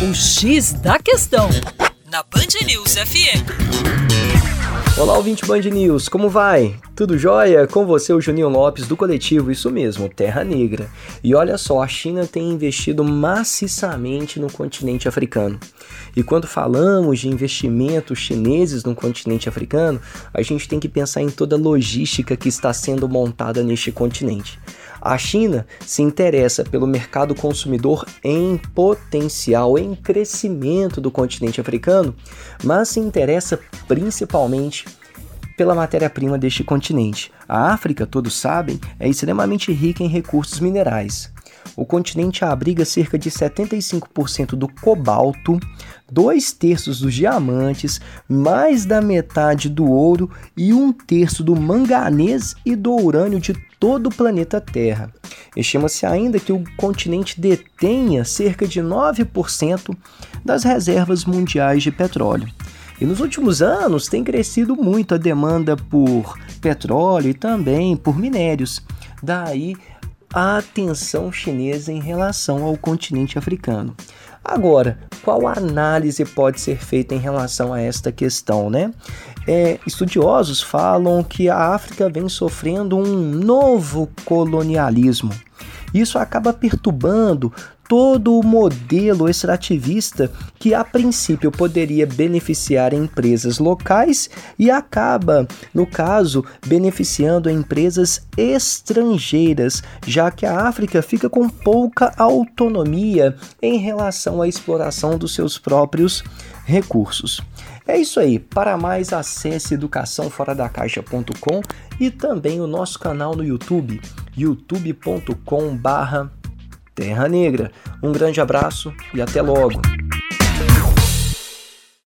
O X da Questão, na Band News FM. Olá, ouvinte Band News, como vai? Tudo jóia? Com você, o Juninho Lopes, do coletivo, isso mesmo, Terra Negra. E olha só, a China tem investido maciçamente no continente africano. E quando falamos de investimentos chineses no continente africano, a gente tem que pensar em toda a logística que está sendo montada neste continente. A China se interessa pelo mercado consumidor em potencial, em crescimento do continente africano, mas se interessa principalmente pela matéria-prima deste continente. A África, todos sabem, é extremamente rica em recursos minerais. O continente abriga cerca de 75% do cobalto, dois terços dos diamantes, mais da metade do ouro e um terço do manganês e do urânio de todo o planeta Terra. Estima-se ainda que o continente detenha cerca de 9% das reservas mundiais de petróleo. E nos últimos anos tem crescido muito a demanda por petróleo e também por minérios. Daí a atenção chinesa em relação ao continente africano. Agora, qual análise pode ser feita em relação a esta questão, né? É, estudiosos falam que a África vem sofrendo um novo colonialismo. Isso acaba perturbando todo o modelo extrativista que a princípio poderia beneficiar empresas locais e acaba, no caso, beneficiando empresas estrangeiras, já que a África fica com pouca autonomia em relação à exploração dos seus próprios recursos. É isso aí. Para mais, acesse educaçãoforadacaixa.com e também o nosso canal no YouTube, youtube.com/terra negra. Um grande abraço e até logo.